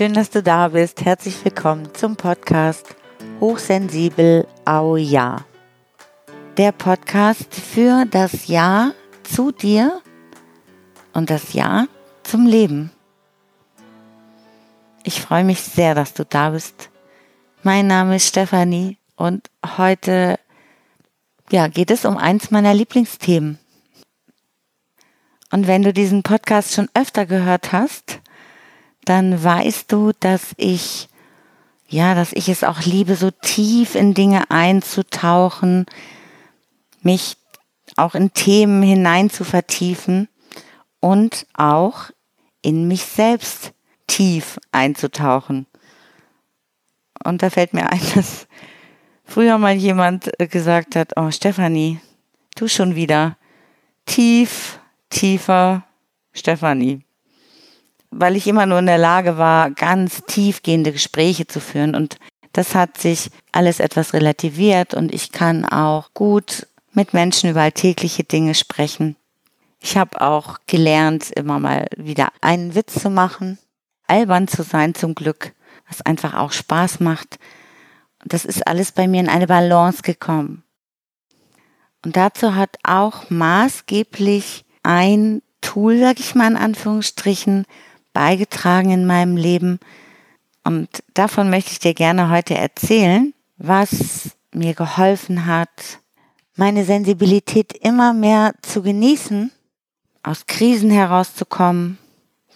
Schön, dass du da bist. Herzlich willkommen zum Podcast Hochsensibel Au Ja. Der Podcast für das Ja zu dir und das Ja zum Leben. Ich freue mich sehr, dass du da bist. Mein Name ist Stefanie und heute ja, geht es um eins meiner Lieblingsthemen. Und wenn du diesen Podcast schon öfter gehört hast, dann weißt du, dass ich, ja, dass ich es auch liebe, so tief in Dinge einzutauchen, mich auch in Themen hinein zu vertiefen und auch in mich selbst tief einzutauchen. Und da fällt mir ein, dass früher mal jemand gesagt hat, oh Stefanie, du schon wieder tief, tiefer Stefanie weil ich immer nur in der Lage war, ganz tiefgehende Gespräche zu führen. Und das hat sich alles etwas relativiert und ich kann auch gut mit Menschen über alltägliche Dinge sprechen. Ich habe auch gelernt, immer mal wieder einen Witz zu machen, albern zu sein zum Glück, was einfach auch Spaß macht. Und das ist alles bei mir in eine Balance gekommen. Und dazu hat auch maßgeblich ein Tool, sag ich mal in Anführungsstrichen, beigetragen in meinem Leben. Und davon möchte ich dir gerne heute erzählen, was mir geholfen hat, meine Sensibilität immer mehr zu genießen, aus Krisen herauszukommen,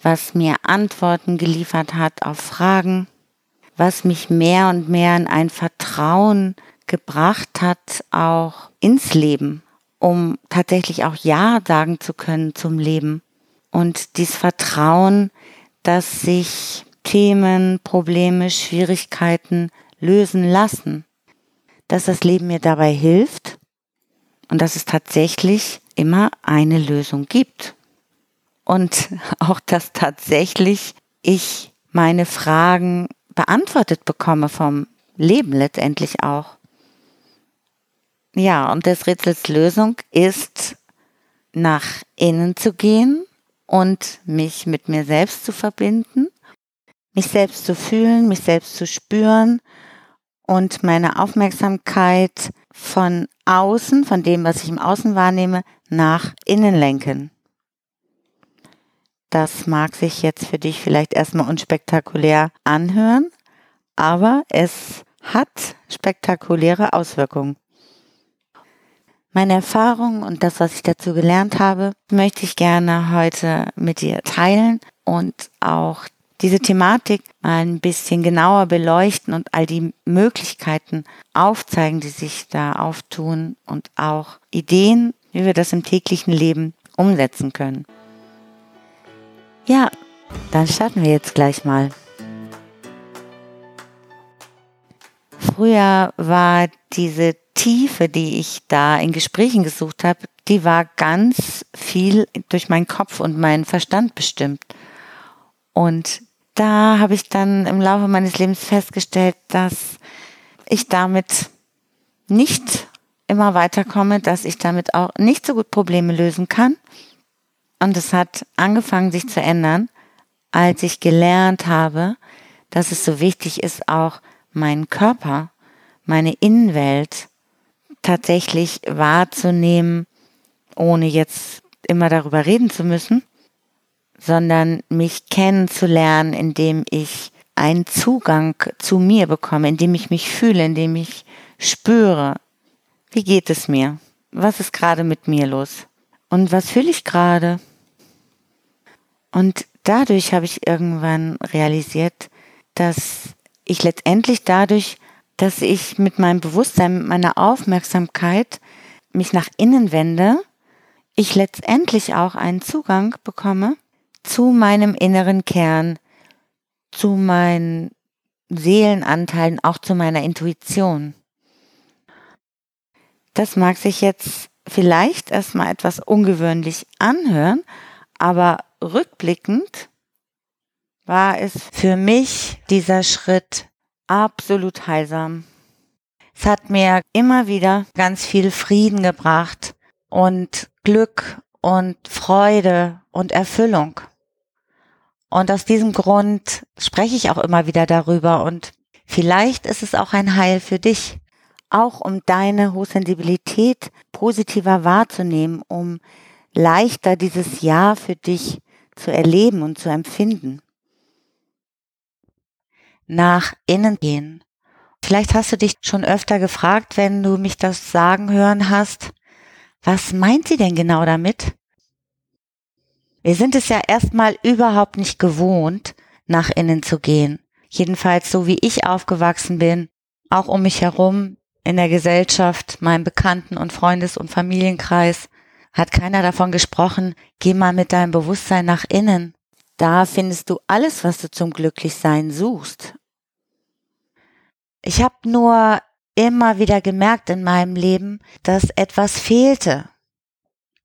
was mir Antworten geliefert hat auf Fragen, was mich mehr und mehr in ein Vertrauen gebracht hat, auch ins Leben, um tatsächlich auch Ja sagen zu können zum Leben. Und dieses Vertrauen dass sich Themen, Probleme, Schwierigkeiten lösen lassen, dass das Leben mir dabei hilft und dass es tatsächlich immer eine Lösung gibt. Und auch, dass tatsächlich ich meine Fragen beantwortet bekomme vom Leben letztendlich auch. Ja, und des Rätsels Lösung ist, nach innen zu gehen und mich mit mir selbst zu verbinden, mich selbst zu fühlen, mich selbst zu spüren und meine Aufmerksamkeit von außen, von dem, was ich im Außen wahrnehme, nach innen lenken. Das mag sich jetzt für dich vielleicht erstmal unspektakulär anhören, aber es hat spektakuläre Auswirkungen. Meine Erfahrungen und das, was ich dazu gelernt habe, möchte ich gerne heute mit dir teilen und auch diese Thematik mal ein bisschen genauer beleuchten und all die Möglichkeiten aufzeigen, die sich da auftun und auch Ideen, wie wir das im täglichen Leben umsetzen können. Ja, dann starten wir jetzt gleich mal. Früher war diese Tiefe, die ich da in Gesprächen gesucht habe, die war ganz viel durch meinen Kopf und meinen Verstand bestimmt. Und da habe ich dann im Laufe meines Lebens festgestellt, dass ich damit nicht immer weiterkomme, dass ich damit auch nicht so gut Probleme lösen kann. Und es hat angefangen, sich zu ändern, als ich gelernt habe, dass es so wichtig ist, auch meinen Körper, meine Innenwelt tatsächlich wahrzunehmen, ohne jetzt immer darüber reden zu müssen, sondern mich kennenzulernen, indem ich einen Zugang zu mir bekomme, indem ich mich fühle, indem ich spüre, wie geht es mir? Was ist gerade mit mir los? Und was fühle ich gerade? Und dadurch habe ich irgendwann realisiert, dass ich letztendlich dadurch dass ich mit meinem Bewusstsein, mit meiner Aufmerksamkeit mich nach innen wende, ich letztendlich auch einen Zugang bekomme zu meinem inneren Kern, zu meinen Seelenanteilen, auch zu meiner Intuition. Das mag sich jetzt vielleicht erstmal etwas ungewöhnlich anhören, aber rückblickend war es für mich dieser Schritt absolut heilsam. Es hat mir immer wieder ganz viel Frieden gebracht und Glück und Freude und Erfüllung. Und aus diesem Grund spreche ich auch immer wieder darüber und vielleicht ist es auch ein Heil für dich, auch um deine Hochsensibilität positiver wahrzunehmen, um leichter dieses Jahr für dich zu erleben und zu empfinden. Nach innen gehen. Vielleicht hast du dich schon öfter gefragt, wenn du mich das sagen hören hast, was meint sie denn genau damit? Wir sind es ja erstmal überhaupt nicht gewohnt, nach innen zu gehen. Jedenfalls so wie ich aufgewachsen bin, auch um mich herum, in der Gesellschaft, meinem Bekannten- und Freundes- und Familienkreis, hat keiner davon gesprochen, geh mal mit deinem Bewusstsein nach innen. Da findest du alles, was du zum Glücklichsein suchst. Ich habe nur immer wieder gemerkt in meinem Leben, dass etwas fehlte.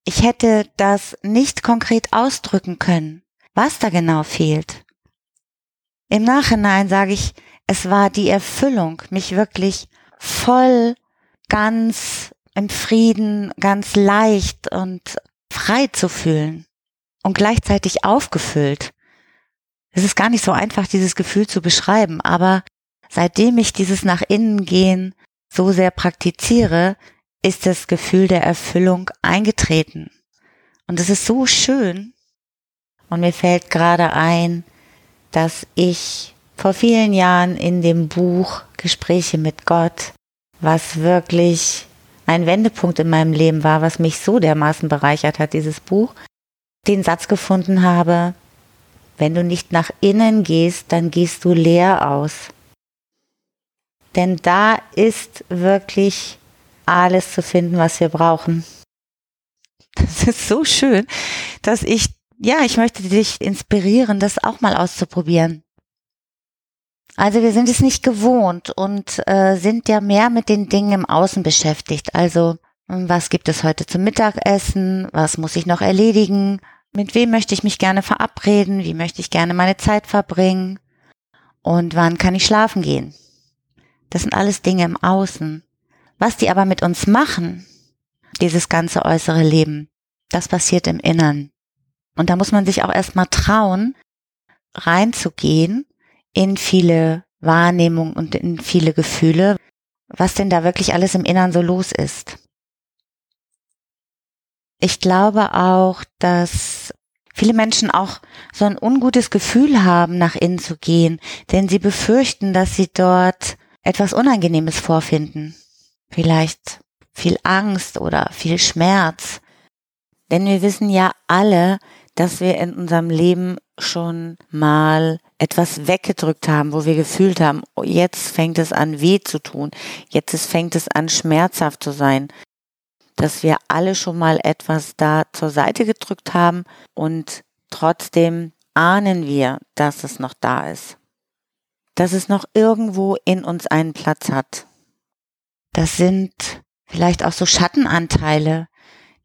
Ich hätte das nicht konkret ausdrücken können, was da genau fehlt. Im Nachhinein sage ich, es war die Erfüllung, mich wirklich voll, ganz im Frieden, ganz leicht und frei zu fühlen und gleichzeitig aufgefüllt. Es ist gar nicht so einfach, dieses Gefühl zu beschreiben, aber seitdem ich dieses nach innen gehen so sehr praktiziere, ist das Gefühl der Erfüllung eingetreten. Und es ist so schön. Und mir fällt gerade ein, dass ich vor vielen Jahren in dem Buch Gespräche mit Gott, was wirklich ein Wendepunkt in meinem Leben war, was mich so dermaßen bereichert hat, dieses Buch, den Satz gefunden habe, wenn du nicht nach innen gehst, dann gehst du leer aus. Denn da ist wirklich alles zu finden, was wir brauchen. Das ist so schön, dass ich, ja, ich möchte dich inspirieren, das auch mal auszuprobieren. Also wir sind es nicht gewohnt und äh, sind ja mehr mit den Dingen im Außen beschäftigt. Also was gibt es heute zum Mittagessen? Was muss ich noch erledigen? Mit wem möchte ich mich gerne verabreden? Wie möchte ich gerne meine Zeit verbringen? Und wann kann ich schlafen gehen? Das sind alles Dinge im Außen. Was die aber mit uns machen, dieses ganze äußere Leben, das passiert im Innern. Und da muss man sich auch erstmal trauen, reinzugehen in viele Wahrnehmungen und in viele Gefühle, was denn da wirklich alles im Innern so los ist. Ich glaube auch, dass viele Menschen auch so ein ungutes Gefühl haben, nach innen zu gehen, denn sie befürchten, dass sie dort etwas Unangenehmes vorfinden. Vielleicht viel Angst oder viel Schmerz. Denn wir wissen ja alle, dass wir in unserem Leben schon mal etwas weggedrückt haben, wo wir gefühlt haben, oh, jetzt fängt es an weh zu tun, jetzt fängt es an schmerzhaft zu sein, dass wir alle schon mal etwas da zur Seite gedrückt haben und trotzdem ahnen wir, dass es noch da ist, dass es noch irgendwo in uns einen Platz hat. Das sind vielleicht auch so Schattenanteile,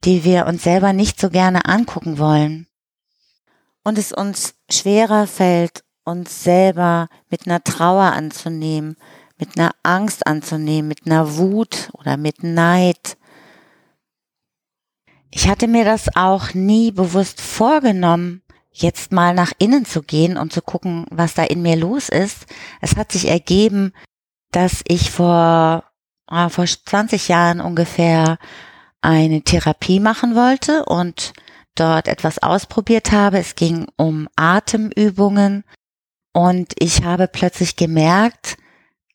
die wir uns selber nicht so gerne angucken wollen. Und es uns schwerer fällt, uns selber mit einer Trauer anzunehmen, mit einer Angst anzunehmen, mit einer Wut oder mit Neid. Ich hatte mir das auch nie bewusst vorgenommen, jetzt mal nach innen zu gehen und zu gucken, was da in mir los ist. Es hat sich ergeben, dass ich vor, äh, vor 20 Jahren ungefähr eine Therapie machen wollte und dort etwas ausprobiert habe. Es ging um Atemübungen und ich habe plötzlich gemerkt,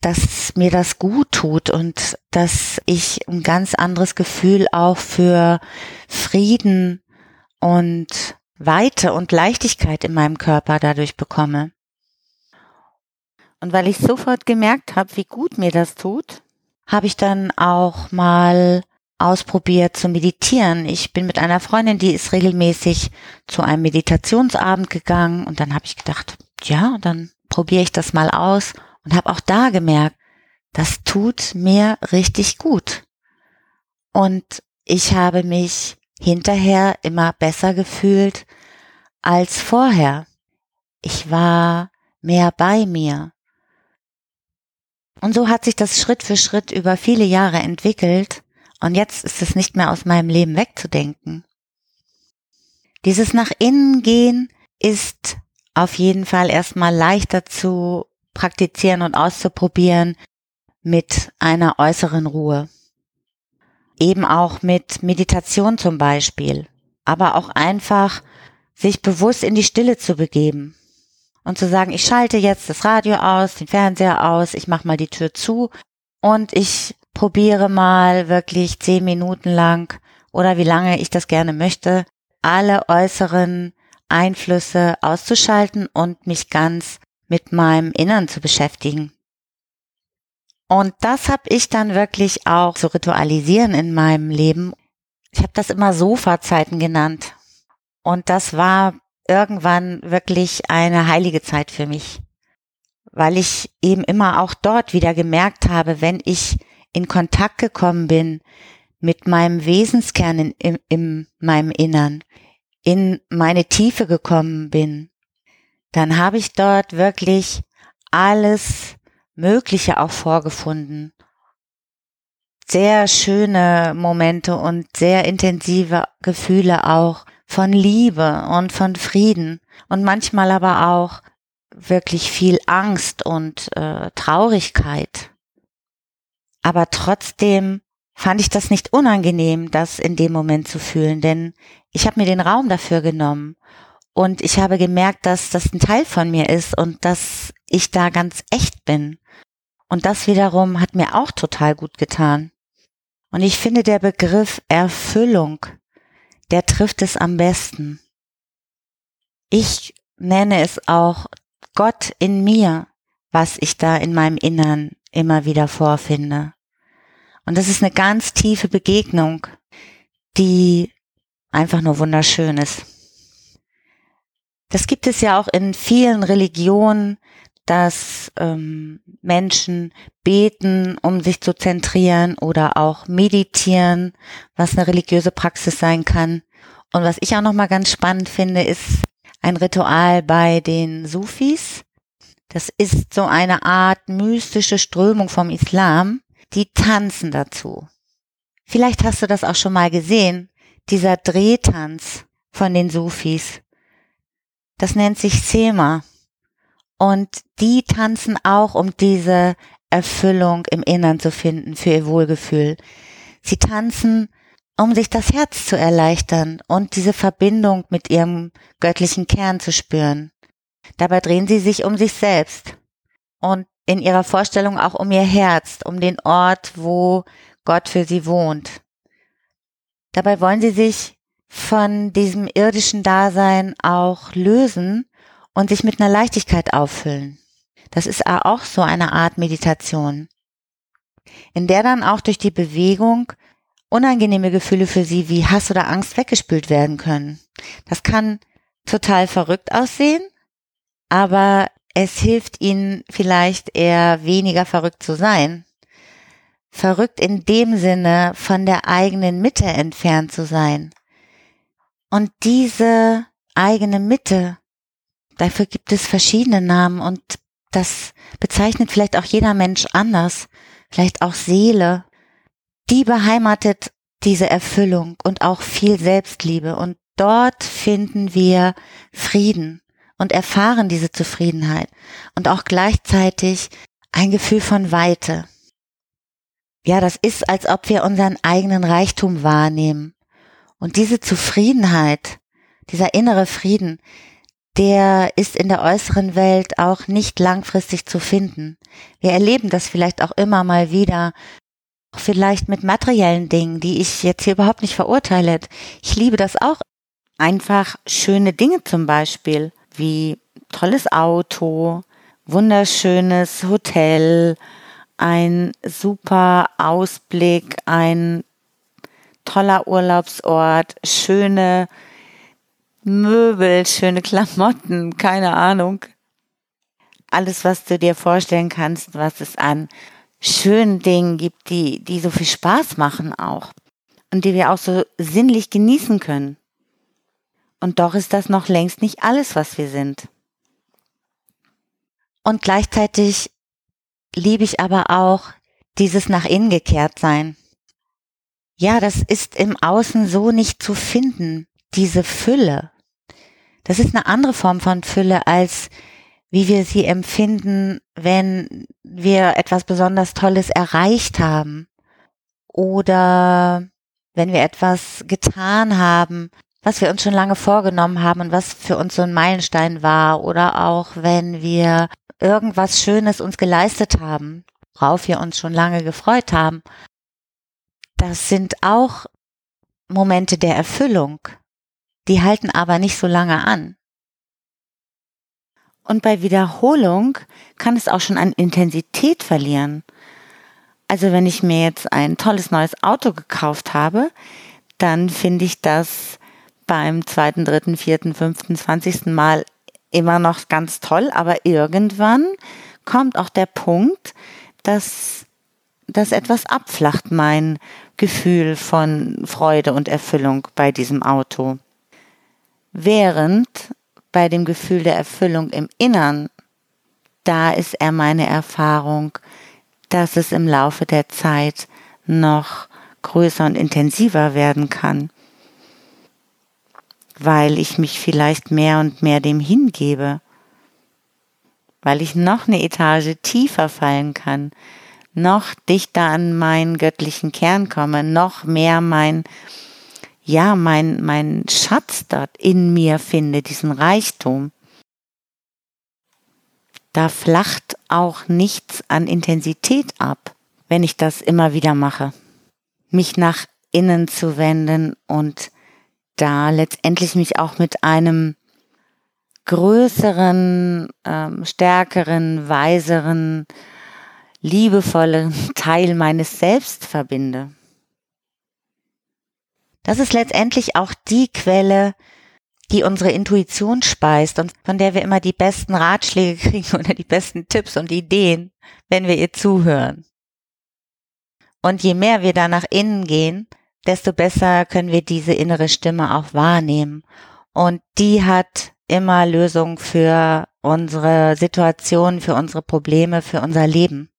dass mir das gut tut und dass ich ein ganz anderes Gefühl auch für Frieden und Weite und Leichtigkeit in meinem Körper dadurch bekomme. Und weil ich sofort gemerkt habe, wie gut mir das tut, habe ich dann auch mal ausprobiert zu meditieren. Ich bin mit einer Freundin, die ist regelmäßig zu einem Meditationsabend gegangen und dann habe ich gedacht, ja, dann probiere ich das mal aus und habe auch da gemerkt, das tut mir richtig gut. Und ich habe mich hinterher immer besser gefühlt als vorher. Ich war mehr bei mir. Und so hat sich das Schritt für Schritt über viele Jahre entwickelt und jetzt ist es nicht mehr aus meinem Leben wegzudenken. Dieses nach innen gehen ist auf jeden Fall erstmal leichter zu praktizieren und auszuprobieren mit einer äußeren Ruhe. Eben auch mit Meditation zum Beispiel, aber auch einfach sich bewusst in die Stille zu begeben und zu sagen, ich schalte jetzt das Radio aus, den Fernseher aus, ich mache mal die Tür zu und ich probiere mal wirklich zehn Minuten lang oder wie lange ich das gerne möchte, alle äußeren Einflüsse auszuschalten und mich ganz mit meinem Innern zu beschäftigen. Und das habe ich dann wirklich auch zu ritualisieren in meinem Leben. Ich habe das immer Sofa-Zeiten genannt. Und das war irgendwann wirklich eine heilige Zeit für mich, weil ich eben immer auch dort wieder gemerkt habe, wenn ich in Kontakt gekommen bin mit meinem Wesenskern in, in, in meinem Innern, in meine Tiefe gekommen bin, dann habe ich dort wirklich alles Mögliche auch vorgefunden. Sehr schöne Momente und sehr intensive Gefühle auch von Liebe und von Frieden und manchmal aber auch wirklich viel Angst und äh, Traurigkeit. Aber trotzdem fand ich das nicht unangenehm, das in dem Moment zu fühlen, denn ich habe mir den Raum dafür genommen und ich habe gemerkt, dass das ein Teil von mir ist und dass ich da ganz echt bin. Und das wiederum hat mir auch total gut getan. Und ich finde der Begriff Erfüllung, der trifft es am besten. Ich nenne es auch Gott in mir, was ich da in meinem Innern immer wieder vorfinde. Und das ist eine ganz tiefe Begegnung, die einfach nur wunderschön ist. Das gibt es ja auch in vielen Religionen, dass ähm, Menschen beten, um sich zu zentrieren oder auch meditieren, was eine religiöse Praxis sein kann. Und was ich auch noch mal ganz spannend finde, ist ein Ritual bei den Sufis. Das ist so eine Art mystische Strömung vom Islam. Die tanzen dazu. Vielleicht hast du das auch schon mal gesehen, dieser Drehtanz von den Sufis. Das nennt sich Sema. Und die tanzen auch, um diese Erfüllung im Innern zu finden für ihr Wohlgefühl. Sie tanzen, um sich das Herz zu erleichtern und diese Verbindung mit ihrem göttlichen Kern zu spüren. Dabei drehen sie sich um sich selbst und in ihrer Vorstellung auch um ihr Herz, um den Ort, wo Gott für sie wohnt. Dabei wollen sie sich von diesem irdischen Dasein auch lösen und sich mit einer Leichtigkeit auffüllen. Das ist auch so eine Art Meditation, in der dann auch durch die Bewegung unangenehme Gefühle für sie wie Hass oder Angst weggespült werden können. Das kann total verrückt aussehen, aber es hilft ihnen vielleicht eher weniger verrückt zu sein. Verrückt in dem Sinne, von der eigenen Mitte entfernt zu sein. Und diese eigene Mitte Dafür gibt es verschiedene Namen und das bezeichnet vielleicht auch jeder Mensch anders, vielleicht auch Seele. Die beheimatet diese Erfüllung und auch viel Selbstliebe und dort finden wir Frieden und erfahren diese Zufriedenheit und auch gleichzeitig ein Gefühl von Weite. Ja, das ist, als ob wir unseren eigenen Reichtum wahrnehmen. Und diese Zufriedenheit, dieser innere Frieden, der ist in der äußeren Welt auch nicht langfristig zu finden. Wir erleben das vielleicht auch immer mal wieder, vielleicht mit materiellen Dingen, die ich jetzt hier überhaupt nicht verurteile. Ich liebe das auch. Einfach schöne Dinge zum Beispiel, wie tolles Auto, wunderschönes Hotel, ein super Ausblick, ein toller Urlaubsort, schöne Möbel, schöne Klamotten, keine Ahnung. Alles, was du dir vorstellen kannst, was es an schönen Dingen gibt, die, die so viel Spaß machen auch und die wir auch so sinnlich genießen können. Und doch ist das noch längst nicht alles, was wir sind. Und gleichzeitig liebe ich aber auch dieses nach innen gekehrt sein. Ja, das ist im Außen so nicht zu finden diese Fülle. Das ist eine andere Form von Fülle als wie wir sie empfinden, wenn wir etwas besonders Tolles erreicht haben oder wenn wir etwas getan haben, was wir uns schon lange vorgenommen haben und was für uns so ein Meilenstein war oder auch wenn wir irgendwas Schönes uns geleistet haben, worauf wir uns schon lange gefreut haben. Das sind auch Momente der Erfüllung. Die halten aber nicht so lange an. Und bei Wiederholung kann es auch schon an Intensität verlieren. Also wenn ich mir jetzt ein tolles neues Auto gekauft habe, dann finde ich das beim zweiten, dritten, vierten, fünften, zwanzigsten Mal immer noch ganz toll, aber irgendwann kommt auch der Punkt, dass das etwas abflacht, mein Gefühl von Freude und Erfüllung bei diesem Auto. Während bei dem Gefühl der Erfüllung im Innern, da ist er meine Erfahrung, dass es im Laufe der Zeit noch größer und intensiver werden kann, weil ich mich vielleicht mehr und mehr dem hingebe, weil ich noch eine Etage tiefer fallen kann, noch dichter an meinen göttlichen Kern komme, noch mehr mein ja, mein, mein Schatz dort in mir finde, diesen Reichtum, da flacht auch nichts an Intensität ab, wenn ich das immer wieder mache. Mich nach innen zu wenden und da letztendlich mich auch mit einem größeren, ähm, stärkeren, weiseren, liebevollen Teil meines Selbst verbinde. Das ist letztendlich auch die Quelle, die unsere Intuition speist und von der wir immer die besten Ratschläge kriegen oder die besten Tipps und Ideen, wenn wir ihr zuhören. Und je mehr wir da nach innen gehen, desto besser können wir diese innere Stimme auch wahrnehmen. Und die hat immer Lösungen für unsere Situation, für unsere Probleme, für unser Leben.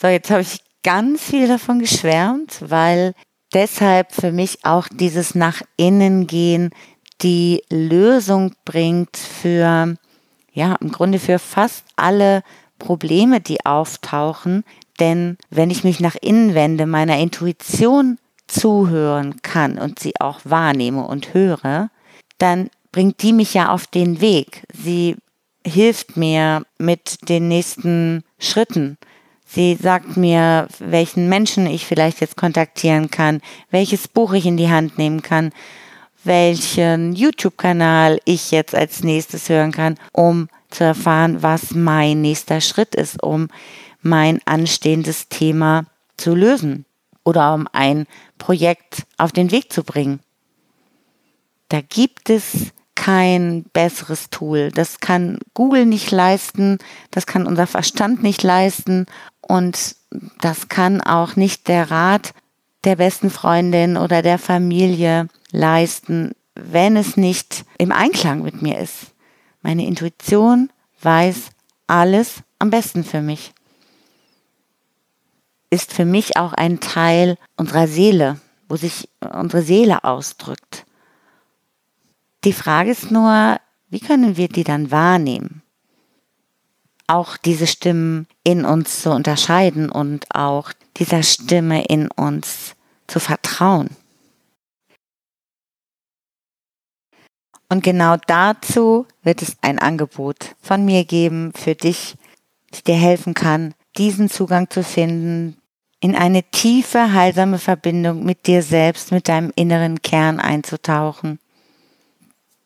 So, jetzt habe ich ganz viel davon geschwärmt, weil deshalb für mich auch dieses nach innen gehen die Lösung bringt für, ja, im Grunde für fast alle Probleme, die auftauchen. Denn wenn ich mich nach innen wende, meiner Intuition zuhören kann und sie auch wahrnehme und höre, dann bringt die mich ja auf den Weg. Sie hilft mir mit den nächsten Schritten. Sie sagt mir, welchen Menschen ich vielleicht jetzt kontaktieren kann, welches Buch ich in die Hand nehmen kann, welchen YouTube-Kanal ich jetzt als nächstes hören kann, um zu erfahren, was mein nächster Schritt ist, um mein anstehendes Thema zu lösen oder um ein Projekt auf den Weg zu bringen. Da gibt es kein besseres Tool. Das kann Google nicht leisten, das kann unser Verstand nicht leisten und das kann auch nicht der Rat der besten Freundin oder der Familie leisten, wenn es nicht im Einklang mit mir ist. Meine Intuition weiß alles am besten für mich. Ist für mich auch ein Teil unserer Seele, wo sich unsere Seele ausdrückt. Die Frage ist nur, wie können wir die dann wahrnehmen? Auch diese Stimmen in uns zu unterscheiden und auch dieser Stimme in uns zu vertrauen. Und genau dazu wird es ein Angebot von mir geben für dich, die dir helfen kann, diesen Zugang zu finden, in eine tiefe, heilsame Verbindung mit dir selbst, mit deinem inneren Kern einzutauchen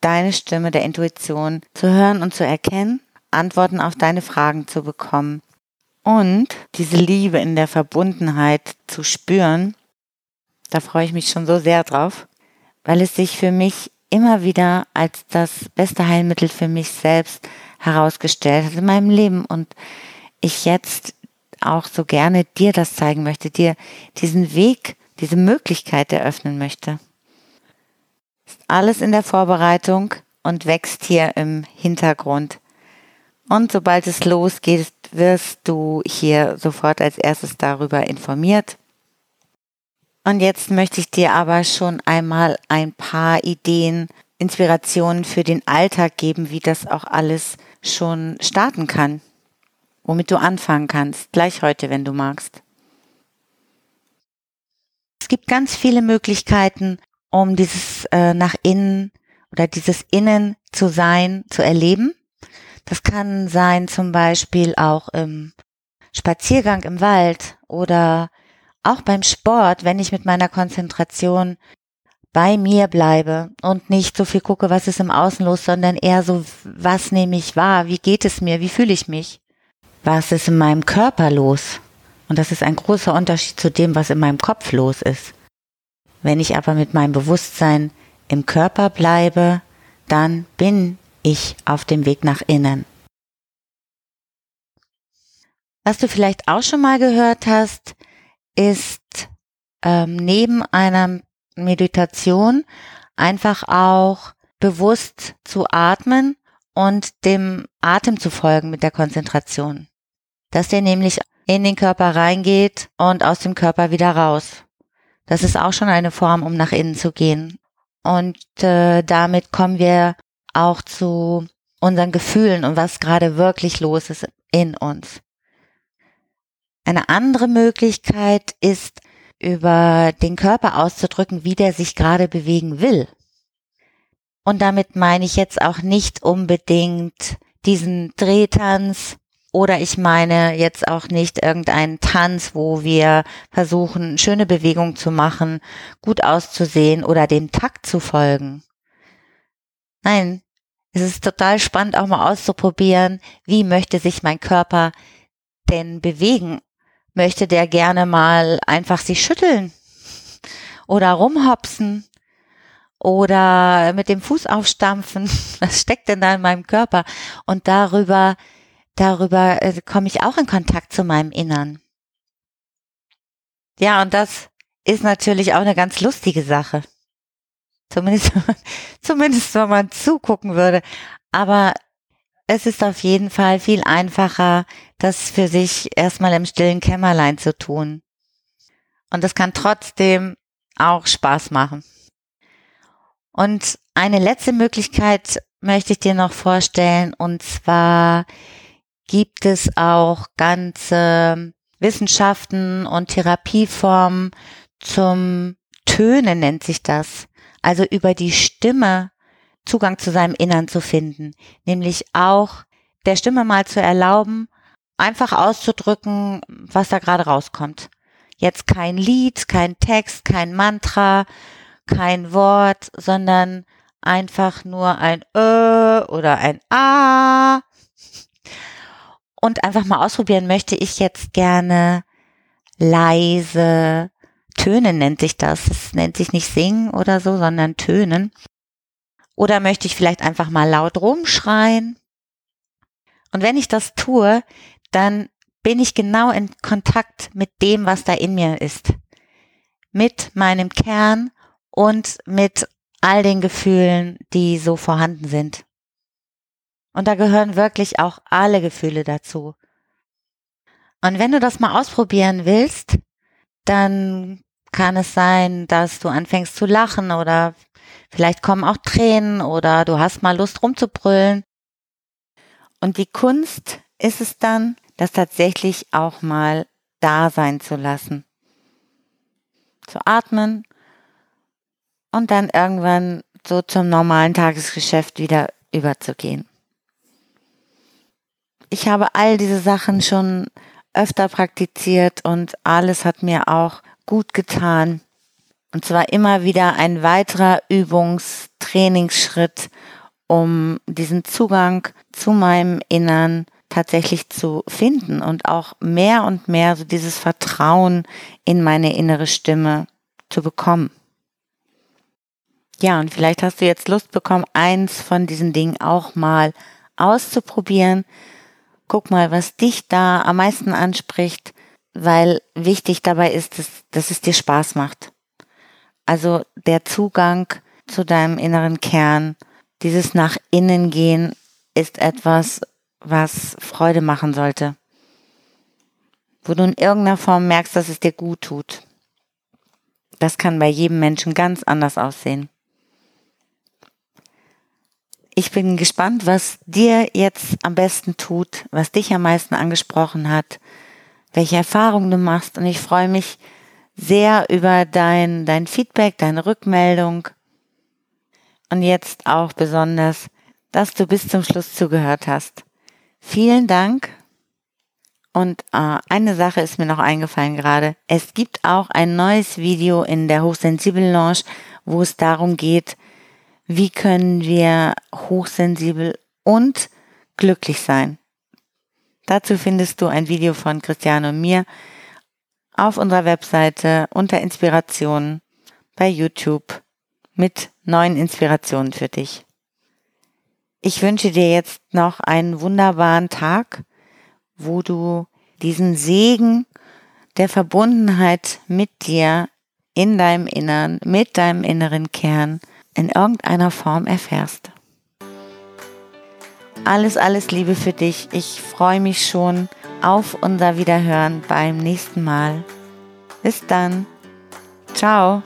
deine Stimme der Intuition zu hören und zu erkennen, Antworten auf deine Fragen zu bekommen und diese Liebe in der Verbundenheit zu spüren. Da freue ich mich schon so sehr drauf, weil es sich für mich immer wieder als das beste Heilmittel für mich selbst herausgestellt hat in meinem Leben und ich jetzt auch so gerne dir das zeigen möchte, dir diesen Weg, diese Möglichkeit eröffnen möchte alles in der Vorbereitung und wächst hier im Hintergrund. Und sobald es losgeht, wirst du hier sofort als erstes darüber informiert. Und jetzt möchte ich dir aber schon einmal ein paar Ideen Inspirationen für den Alltag geben, wie das auch alles schon starten kann, womit du anfangen kannst, gleich heute, wenn du magst. Es gibt ganz viele Möglichkeiten, um dieses äh, nach innen oder dieses Innen zu sein, zu erleben. Das kann sein zum Beispiel auch im Spaziergang im Wald oder auch beim Sport, wenn ich mit meiner Konzentration bei mir bleibe und nicht so viel gucke, was ist im Außen los, sondern eher so, was nehme ich wahr, wie geht es mir, wie fühle ich mich, was ist in meinem Körper los. Und das ist ein großer Unterschied zu dem, was in meinem Kopf los ist. Wenn ich aber mit meinem Bewusstsein im Körper bleibe, dann bin ich auf dem Weg nach innen. Was du vielleicht auch schon mal gehört hast, ist ähm, neben einer Meditation einfach auch bewusst zu atmen und dem Atem zu folgen mit der Konzentration. Dass der nämlich in den Körper reingeht und aus dem Körper wieder raus. Das ist auch schon eine Form, um nach innen zu gehen. Und äh, damit kommen wir auch zu unseren Gefühlen und was gerade wirklich los ist in uns. Eine andere Möglichkeit ist, über den Körper auszudrücken, wie der sich gerade bewegen will. Und damit meine ich jetzt auch nicht unbedingt diesen Drehtanz oder ich meine jetzt auch nicht irgendeinen Tanz, wo wir versuchen, schöne Bewegungen zu machen, gut auszusehen oder dem Takt zu folgen. Nein, es ist total spannend auch mal auszuprobieren, wie möchte sich mein Körper denn bewegen möchte der gerne mal einfach sich schütteln oder rumhopsen oder mit dem Fuß aufstampfen. Was steckt denn da in meinem Körper? Und darüber, darüber äh, komme ich auch in Kontakt zu meinem Innern. Ja, und das ist natürlich auch eine ganz lustige Sache. Zumindest, zumindest wenn man zugucken würde. Aber es ist auf jeden Fall viel einfacher, das für sich erstmal im stillen Kämmerlein zu tun. Und das kann trotzdem auch Spaß machen. Und eine letzte Möglichkeit möchte ich dir noch vorstellen, und zwar gibt es auch ganze Wissenschaften und Therapieformen zum Tönen nennt sich das. Also über die Stimme Zugang zu seinem Innern zu finden, nämlich auch der Stimme mal zu erlauben, einfach auszudrücken, was da gerade rauskommt. Jetzt kein Lied, kein Text, kein Mantra, kein Wort, sondern einfach nur ein Ö oder ein A. Und einfach mal ausprobieren möchte ich jetzt gerne leise Töne nennt sich das. Es nennt sich nicht singen oder so, sondern Tönen. Oder möchte ich vielleicht einfach mal laut rumschreien? Und wenn ich das tue, dann bin ich genau in Kontakt mit dem, was da in mir ist. Mit meinem Kern und mit all den Gefühlen, die so vorhanden sind. Und da gehören wirklich auch alle Gefühle dazu. Und wenn du das mal ausprobieren willst, dann kann es sein, dass du anfängst zu lachen oder Vielleicht kommen auch Tränen oder du hast mal Lust rumzubrüllen. Und die Kunst ist es dann, das tatsächlich auch mal da sein zu lassen. Zu atmen und dann irgendwann so zum normalen Tagesgeschäft wieder überzugehen. Ich habe all diese Sachen schon öfter praktiziert und alles hat mir auch gut getan. Und zwar immer wieder ein weiterer Übungstrainingsschritt, um diesen Zugang zu meinem Innern tatsächlich zu finden und auch mehr und mehr so dieses Vertrauen in meine innere Stimme zu bekommen. Ja, und vielleicht hast du jetzt Lust bekommen, eins von diesen Dingen auch mal auszuprobieren. Guck mal, was dich da am meisten anspricht, weil wichtig dabei ist, dass, dass es dir Spaß macht. Also der Zugang zu deinem inneren Kern, dieses nach innen gehen ist etwas, was Freude machen sollte. Wo du in irgendeiner Form merkst, dass es dir gut tut. Das kann bei jedem Menschen ganz anders aussehen. Ich bin gespannt, was dir jetzt am besten tut, was dich am meisten angesprochen hat, welche Erfahrungen du machst. Und ich freue mich sehr über dein, dein Feedback, deine Rückmeldung. Und jetzt auch besonders, dass du bis zum Schluss zugehört hast. Vielen Dank. Und äh, eine Sache ist mir noch eingefallen gerade. Es gibt auch ein neues Video in der Hochsensibel Launch, wo es darum geht, wie können wir hochsensibel und glücklich sein. Dazu findest du ein Video von Christiane und mir auf unserer Webseite unter Inspirationen bei YouTube mit neuen Inspirationen für dich. Ich wünsche dir jetzt noch einen wunderbaren Tag, wo du diesen Segen der Verbundenheit mit dir in deinem Innern, mit deinem inneren Kern in irgendeiner Form erfährst. Alles, alles Liebe für dich. Ich freue mich schon auf unser Wiederhören beim nächsten Mal. Bis dann. Ciao.